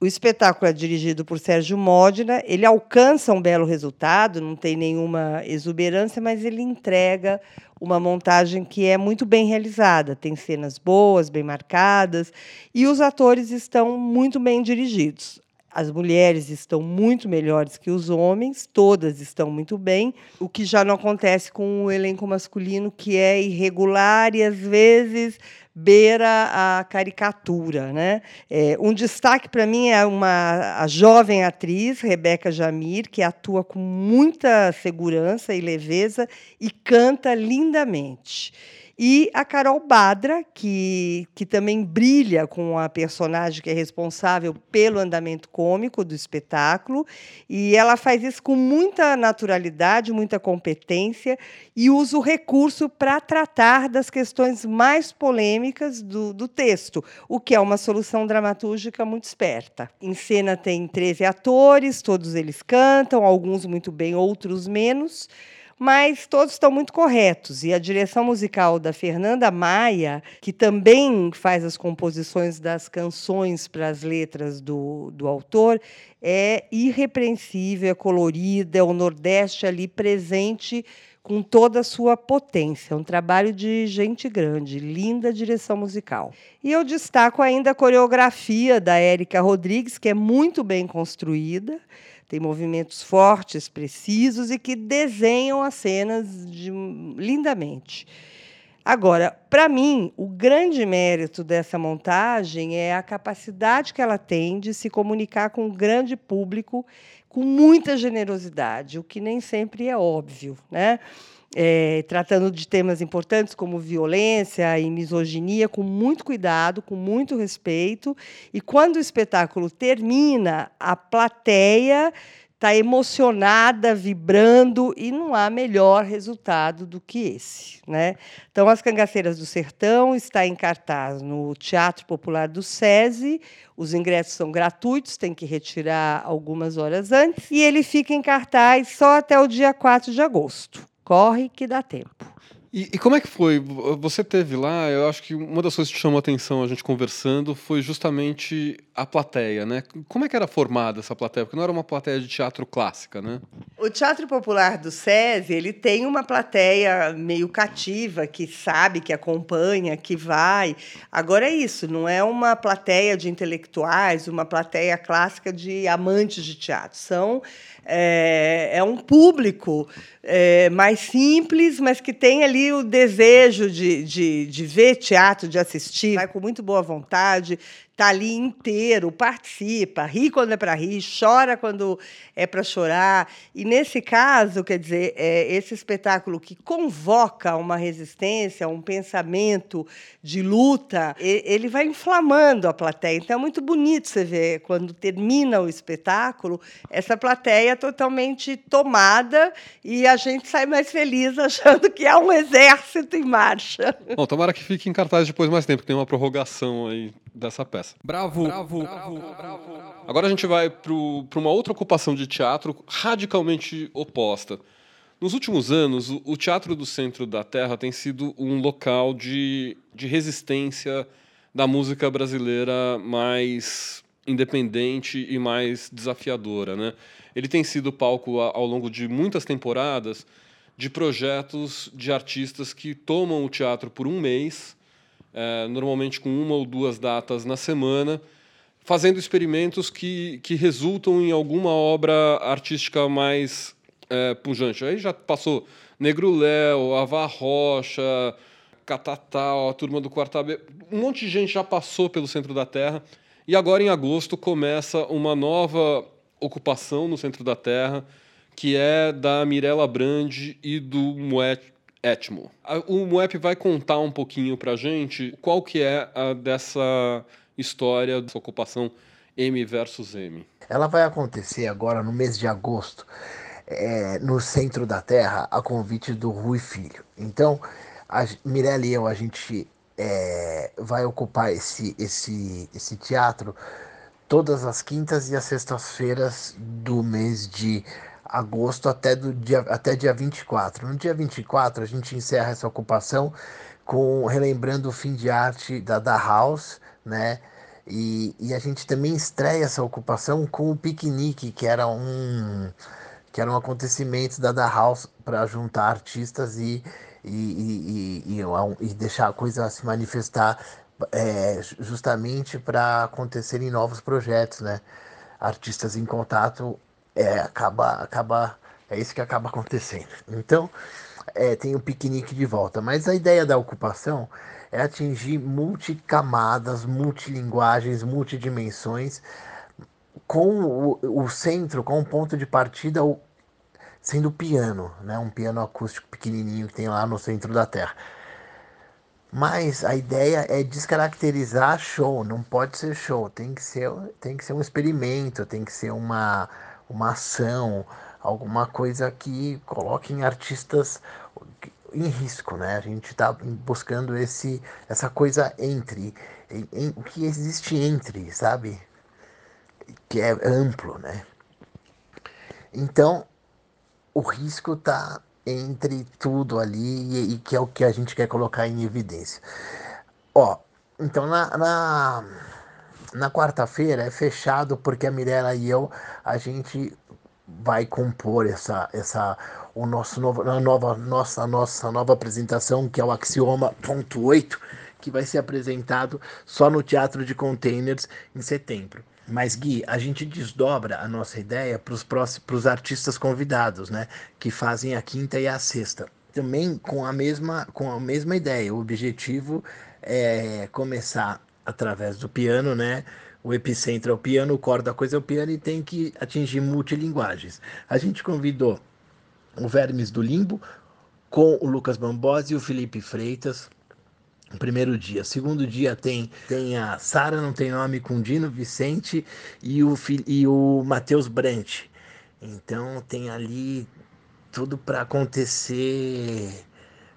O espetáculo é dirigido por Sérgio Modena, ele alcança um belo resultado, não tem nenhuma exuberância, mas ele entrega uma montagem que é muito bem realizada, tem cenas boas, bem marcadas, e os atores estão muito bem dirigidos. As mulheres estão muito melhores que os homens, todas estão muito bem, o que já não acontece com o elenco masculino, que é irregular e às vezes beira a caricatura. Né? É, um destaque para mim é uma, a jovem atriz, Rebeca Jamir, que atua com muita segurança e leveza e canta lindamente. E a Carol Badra, que, que também brilha com a personagem que é responsável pelo andamento cômico do espetáculo. E ela faz isso com muita naturalidade, muita competência e usa o recurso para tratar das questões mais polêmicas do, do texto, o que é uma solução dramatúrgica muito esperta. Em cena tem 13 atores, todos eles cantam, alguns muito bem, outros menos mas todos estão muito corretos. E a direção musical da Fernanda Maia, que também faz as composições das canções para as letras do, do autor, é irrepreensível, é colorida, é o Nordeste ali presente com toda a sua potência. Um trabalho de gente grande, linda direção musical. E eu destaco ainda a coreografia da Érica Rodrigues, que é muito bem construída tem movimentos fortes, precisos e que desenham as cenas de, lindamente. Agora, para mim, o grande mérito dessa montagem é a capacidade que ela tem de se comunicar com um grande público com muita generosidade, o que nem sempre é óbvio, né? É, tratando de temas importantes como violência e misoginia, com muito cuidado, com muito respeito. E quando o espetáculo termina, a plateia está emocionada, vibrando, e não há melhor resultado do que esse. Né? Então, As Cangaceiras do Sertão está em cartaz no Teatro Popular do SESI. Os ingressos são gratuitos, tem que retirar algumas horas antes, e ele fica em cartaz só até o dia 4 de agosto. Corre que dá tempo. E, e, como é que foi? Você teve lá, eu acho que uma das coisas que chamou a atenção a gente conversando foi justamente a plateia, né? Como é que era formada essa plateia? Porque não era uma plateia de teatro clássica, né? O Teatro Popular do SESI, ele tem uma plateia meio cativa, que sabe, que acompanha, que vai. Agora é isso, não é uma plateia de intelectuais, uma plateia clássica de amantes de teatro. São é, é um público é, mais simples, mas que tem ali o desejo de, de, de ver teatro, de assistir, vai com muito boa vontade, está ali inteiro, participa, ri quando é para rir, chora quando é para chorar. E nesse caso, quer dizer, é esse espetáculo que convoca uma resistência, um pensamento de luta, ele vai inflamando a plateia. Então é muito bonito você ver quando termina o espetáculo essa plateia totalmente tomada e a gente sai mais feliz achando que há um exército em marcha. Bom, tomara que fique em cartaz depois mais tempo, que tem uma prorrogação aí dessa peça. Bravo! Bravo! bravo, bravo. Agora a gente vai para uma outra ocupação de teatro radicalmente oposta. Nos últimos anos, o, o Teatro do Centro da Terra tem sido um local de, de resistência da música brasileira mais independente e mais desafiadora. Né? Ele tem sido palco ao longo de muitas temporadas de projetos de artistas que tomam o teatro por um mês é, normalmente com uma ou duas datas na semana, fazendo experimentos que, que resultam em alguma obra artística mais é, pujante. Aí já passou Negro Léo, Ava Rocha, Catatal, a turma do Quarta B. Um monte de gente já passou pelo centro da Terra. E agora, em agosto, começa uma nova ocupação no centro da Terra, que é da Mirella Brandi e do Moet Etmo. O Muep vai contar um pouquinho para a gente qual que é a dessa história dessa ocupação M versus M. Ela vai acontecer agora no mês de agosto, é, no centro da Terra, a convite do Rui Filho. Então, a Mirella e eu, a gente é, vai ocupar esse, esse, esse teatro todas as quintas e as sextas-feiras do mês de agosto até, do dia, até dia 24. No dia 24, a gente encerra essa ocupação com relembrando o fim de arte da da House, né? E, e a gente também estreia essa ocupação com o piquenique, que era um que era um acontecimento da da House para juntar artistas e, e, e, e, e, deixar a coisa se manifestar é, justamente para acontecerem novos projetos, né? Artistas em contato é, acaba, acaba, é isso que acaba acontecendo. Então, é, tem o piquenique de volta. Mas a ideia da ocupação é atingir multicamadas, multilinguagens, multidimensões, com o, o centro, com o ponto de partida o, sendo o piano, né? um piano acústico pequenininho que tem lá no centro da Terra. Mas a ideia é descaracterizar show, não pode ser show, tem que ser, tem que ser um experimento, tem que ser uma, uma ação, alguma coisa que coloque em artistas em risco, né? A gente está buscando esse, essa coisa entre, em, em, o que existe entre, sabe? Que é amplo, né? Então, o risco está entre tudo ali e, que é o que a gente quer colocar em evidência. Ó, então na, na, na quarta-feira é fechado porque a Mirella e eu, a gente vai compor essa, essa o nosso novo, a nova, nossa, nossa nova apresentação, que é o Axioma ponto 8, que vai ser apresentado só no Teatro de Containers em setembro. Mas, Gui, a gente desdobra a nossa ideia para os artistas convidados, né? Que fazem a quinta e a sexta. Também com a mesma, com a mesma ideia. O objetivo é começar através do piano, né? O epicentro é o piano, o core da coisa é o piano e tem que atingir multilinguagens. A gente convidou o Vermes do Limbo, com o Lucas Bambosi e o Felipe Freitas. Primeiro dia. Segundo dia tem, tem a Sara, não tem nome, com Dino Vicente e o, e o Matheus Brant. Então tem ali tudo para acontecer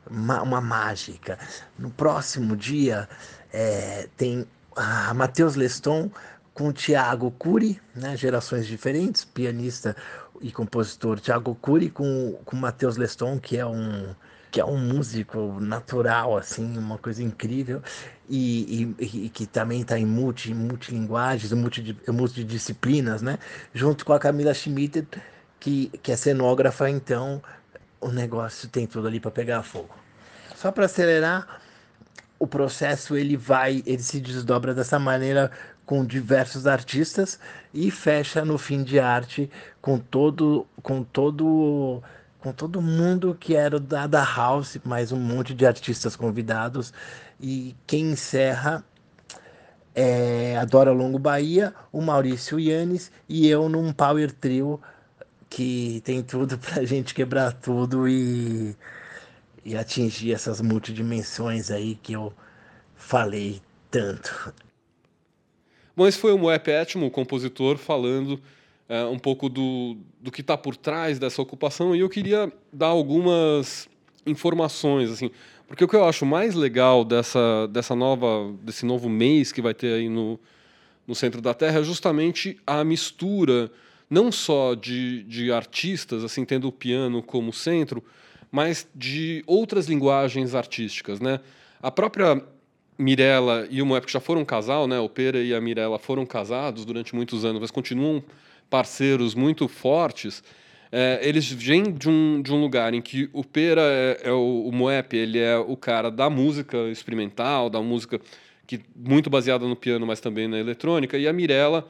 uma, uma, mágica. No próximo dia é, tem a Matheus Leston com o Thiago Cury, né, gerações diferentes, pianista e compositor Thiago Cury com com Matheus Leston, que é um que é um músico natural assim, uma coisa incrível e, e, e que também está em multi multilinguagens, multi, multidisciplinas, né? Junto com a Camila Schmidt, que que é cenógrafa, então o negócio tem tudo ali para pegar fogo. Só para acelerar, o processo ele vai, ele se desdobra dessa maneira com diversos artistas e fecha no fim de arte com todo com todo com todo mundo que era da, da House, mais um monte de artistas convidados e quem encerra é a Dora Longo Bahia, o Maurício Yannis e eu num power trio que tem tudo pra gente quebrar tudo e e atingir essas multidimensões aí que eu falei tanto. Bom, esse foi o Moé Pétimo, o compositor, falando é, um pouco do, do que está por trás dessa ocupação, e eu queria dar algumas informações, assim, porque o que eu acho mais legal dessa, dessa nova, desse novo mês que vai ter aí no, no centro da Terra é justamente a mistura não só de, de artistas, assim, tendo o piano como centro, mas de outras linguagens artísticas, né? A própria Mirella e o Moep já foram um casal, né? O Pera e a Mirella foram casados durante muitos anos, mas continuam parceiros muito fortes. É, eles vêm de um, de um lugar em que o Pera é, é o, o Moep, ele é o cara da música experimental, da música que muito baseada no piano, mas também na eletrônica, e a Mirella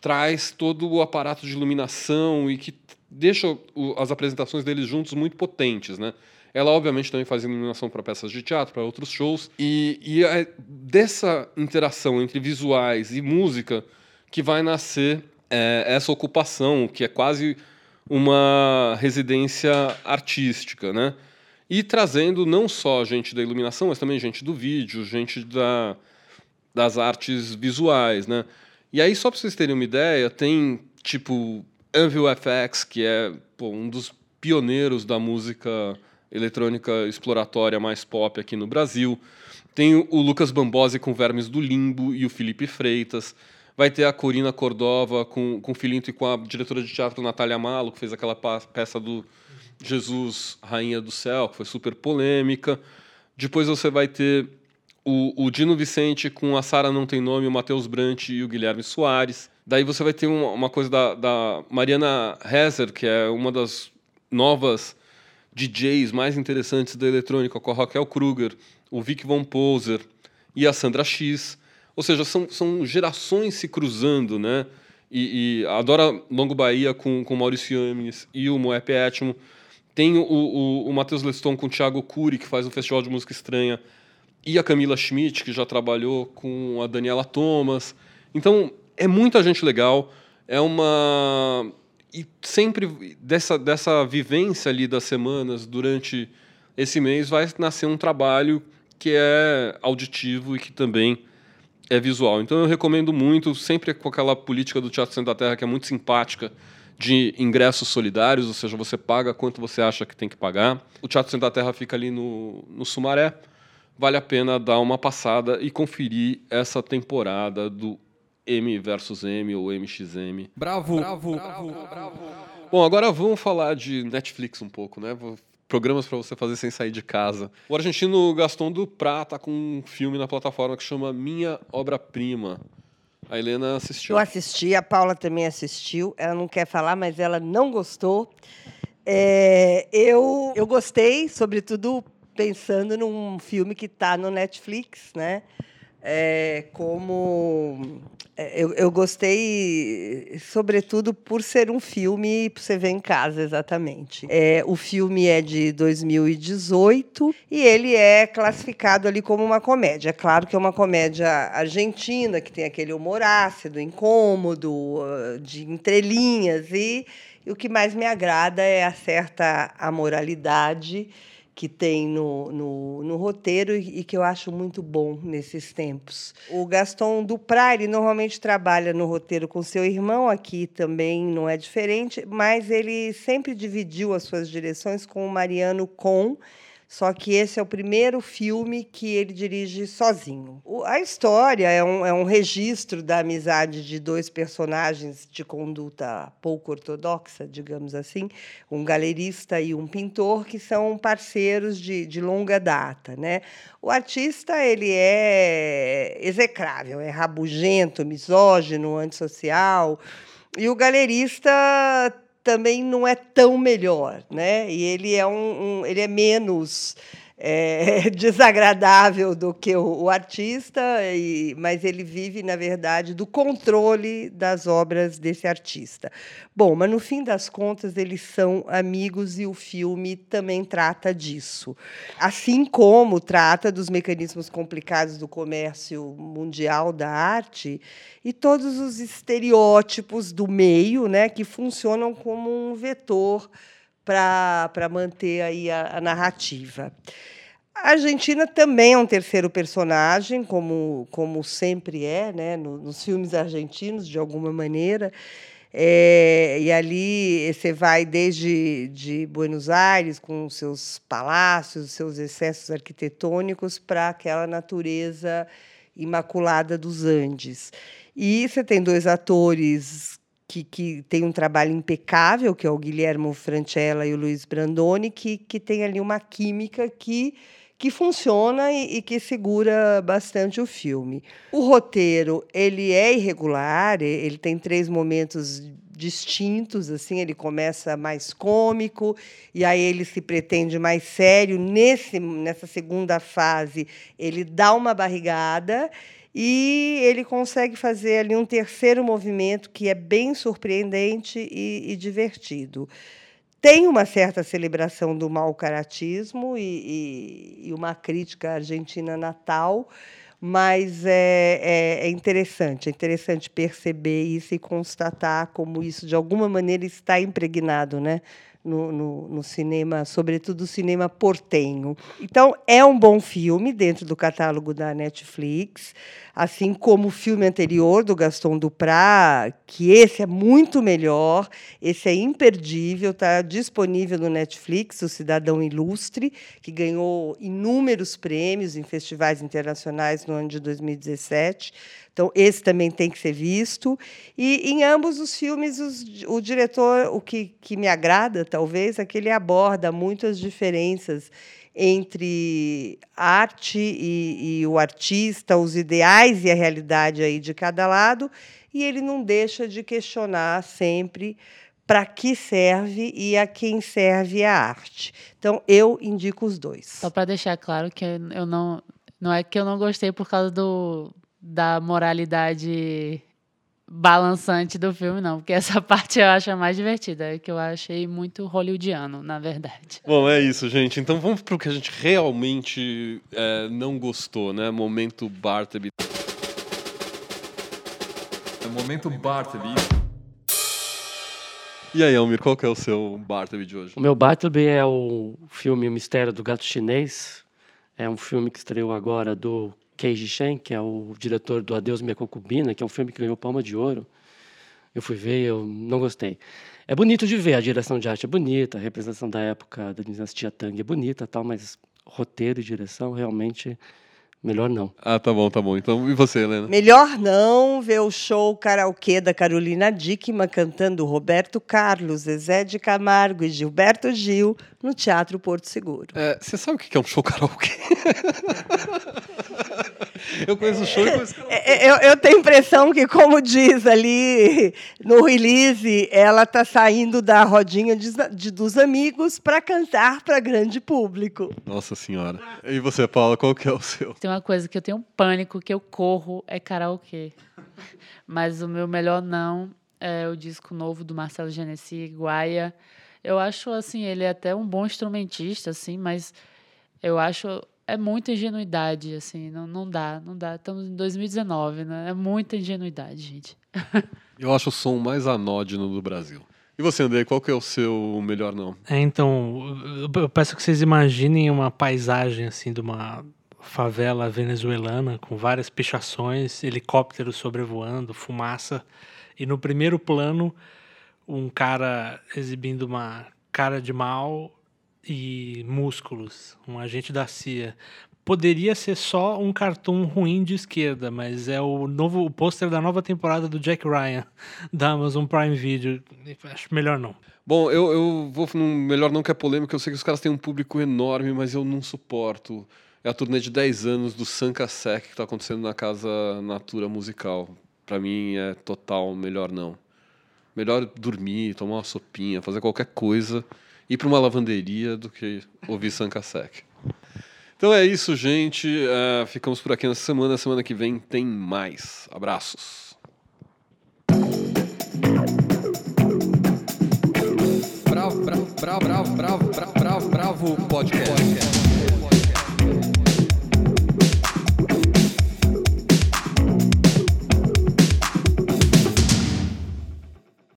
traz todo o aparato de iluminação e que deixa o, as apresentações deles juntos muito potentes, né? Ela, obviamente, também faz iluminação para peças de teatro, para outros shows. E, e é dessa interação entre visuais e música que vai nascer é, essa ocupação, que é quase uma residência artística, né? E trazendo não só gente da iluminação, mas também gente do vídeo, gente da, das artes visuais, né? E aí, só para vocês terem uma ideia, tem tipo Anvil FX, que é pô, um dos pioneiros da música eletrônica exploratória mais pop aqui no Brasil. Tem o Lucas Bambosi com Vermes do Limbo e o Felipe Freitas. Vai ter a Corina Cordova com, com o Filinto e com a diretora de teatro Natália Malo, que fez aquela peça do Jesus, Rainha do Céu, que foi super polêmica. Depois você vai ter o, o Dino Vicente com a Sara Não Tem Nome, o Matheus Brant e o Guilherme Soares. Daí você vai ter uma, uma coisa da, da Mariana Hezer, que é uma das novas DJs mais interessantes da eletrônica, com a Raquel Kruger, o Vic Von Poser e a Sandra X. Ou seja, são, são gerações se cruzando, né? E, e a Dora Longo Bahia com, com Maurício Yames e o Moep Etmo. Tem o, o, o Matheus Leston com o Thiago Cury, que faz um festival de música estranha. E a Camila Schmidt, que já trabalhou com a Daniela Thomas. Então, é muita gente legal. É uma e sempre dessa, dessa vivência ali das semanas durante esse mês vai nascer um trabalho que é auditivo e que também é visual. Então eu recomendo muito, sempre com aquela política do Teatro Centro da Terra que é muito simpática, de ingressos solidários, ou seja, você paga quanto você acha que tem que pagar. O Teatro Centro da Terra fica ali no, no Sumaré. Vale a pena dar uma passada e conferir essa temporada do M versus M ou MXM. Bravo, bravo, bravo, bravo. Bom, agora vamos falar de Netflix um pouco, né? Programas para você fazer sem sair de casa. O argentino Gaston Duprat tá com um filme na plataforma que chama Minha Obra-Prima. A Helena assistiu. Eu assisti, a Paula também assistiu. Ela não quer falar, mas ela não gostou. É, eu, eu gostei, sobretudo pensando num filme que está no Netflix, né? É, como é, eu, eu gostei, sobretudo por ser um filme para você ver em casa, exatamente. É, o filme é de 2018 e ele é classificado ali como uma comédia. É claro que é uma comédia argentina, que tem aquele humor ácido, incômodo, ah, de entrelinhas. E, e o que mais me agrada é a certa amoralidade que tem no, no, no, roteiro e que eu acho muito bom nesses tempos. O Gaston Duprat, ele normalmente trabalha no roteiro com seu irmão, aqui também não é diferente, mas ele sempre dividiu as suas direções com o Mariano Com, só que esse é o primeiro filme que ele dirige sozinho. A história é um, é um registro da amizade de dois personagens de conduta pouco ortodoxa, digamos assim, um galerista e um pintor, que são parceiros de, de longa data. Né? O artista ele é execrável, é rabugento, misógino, antissocial. E o galerista também não é tão melhor, né? E ele é um, um ele é menos é, desagradável do que o, o artista, e, mas ele vive, na verdade, do controle das obras desse artista. Bom, mas no fim das contas, eles são amigos e o filme também trata disso. Assim como trata dos mecanismos complicados do comércio mundial da arte e todos os estereótipos do meio né, que funcionam como um vetor para manter aí a, a narrativa. A Argentina também é um terceiro personagem, como, como sempre é, né, nos filmes argentinos, de alguma maneira. É, e ali você vai desde de Buenos Aires, com seus palácios, seus excessos arquitetônicos, para aquela natureza imaculada dos Andes. E você tem dois atores que, que tem um trabalho impecável, que é o Guilherme Francella e o Luiz Brandoni, que, que tem ali uma química que que funciona e, e, que segura bastante o filme. O roteiro ele é irregular, ele tem três momentos distintos, assim, ele começa mais cômico e aí ele se pretende mais sério. Nesse nessa segunda fase ele dá uma barrigada e ele consegue fazer ali um terceiro movimento que é bem surpreendente e, e divertido. Tem uma certa celebração do mau caratismo e, e, e uma crítica argentina natal, mas é, é, é, interessante, é interessante perceber isso e constatar como isso, de alguma maneira, está impregnado né, no, no, no, cinema, sobretudo o cinema portenho. Então, é um bom filme dentro do catálogo da Netflix, assim como o filme anterior do Gaston Duprat, que esse é muito melhor, esse é imperdível, está disponível no Netflix, O Cidadão Ilustre, que ganhou inúmeros prêmios em festivais internacionais no ano de 2017. Então, esse também tem que ser visto. E em ambos os filmes, os, o diretor, o que, que me agrada, talvez, é que ele aborda muitas diferenças entre arte e, e, o artista, os ideais e a realidade aí de cada lado, e ele não deixa de questionar sempre para que serve e a quem serve a arte. Então, eu indico os dois. Só para deixar claro que eu não. Não é que eu não gostei por causa do, da moralidade balançante do filme, não, porque essa parte eu acho a mais divertida, é que eu achei muito hollywoodiano, na verdade. Bom, é isso, gente. Então vamos para o que a gente realmente é, não gostou, né? Momento Bartleby. É momento Bartleby. E aí, Almir, qual que é o seu Bartleby de hoje? O meu Bartleby é o filme O Mistério do Gato Chinês. É um filme que estreou agora do Keiji Shen, que é o diretor do Adeus Minha Concubina, que é um filme que ganhou Palma de Ouro. Eu fui ver e eu não gostei. É bonito de ver, a direção de arte é bonita, a representação da época da dinastia Tang é bonita, tal, mas roteiro e direção realmente Melhor não. Ah, tá bom, tá bom. Então, e você, Helena? Melhor não ver o show karaokê da Carolina Dickman cantando Roberto Carlos, Zezé de Camargo e Gilberto Gil no Teatro Porto Seguro. É, você sabe o que é um show karaokê? eu conheço o show e conheço é, é, eu, eu tenho a impressão que, como diz ali no release, ela está saindo da rodinha de, de dos amigos para cantar para grande público. Nossa Senhora. E você, Paula, qual que é o seu? Tem uma coisa que eu tenho pânico, que eu corro, é karaokê. Mas o meu melhor não é o disco novo do Marcelo Genesi, Guaia. Eu acho, assim, ele é até um bom instrumentista, assim, mas eu acho é muita ingenuidade, assim, não, não dá, não dá. Estamos em 2019, né? É muita ingenuidade, gente. Eu acho o som mais anódino do Brasil. E você, André, qual que é o seu melhor não? É, então, eu peço que vocês imaginem uma paisagem, assim, de uma favela venezuelana com várias pichações, helicópteros sobrevoando, fumaça. E no primeiro plano, um cara exibindo uma cara de mal e músculos, um agente da CIA. Poderia ser só um cartoon ruim de esquerda, mas é o novo o pôster da nova temporada do Jack Ryan da Amazon Prime Video. Acho melhor não. Bom, eu, eu vou melhor não que é polêmico. Eu sei que os caras têm um público enorme, mas eu não suporto. É a turnê de 10 anos do Sanka Sec que está acontecendo na Casa Natura Musical. Para mim é total melhor não. Melhor dormir, tomar uma sopinha, fazer qualquer coisa ir para uma lavanderia do que ouvir Sankasek. Então é isso, gente. Uh, ficamos por aqui nessa semana. Semana que vem tem mais. Abraços. Bravo, bravo, bravo, bravo, bravo, bravo, bravo podcast.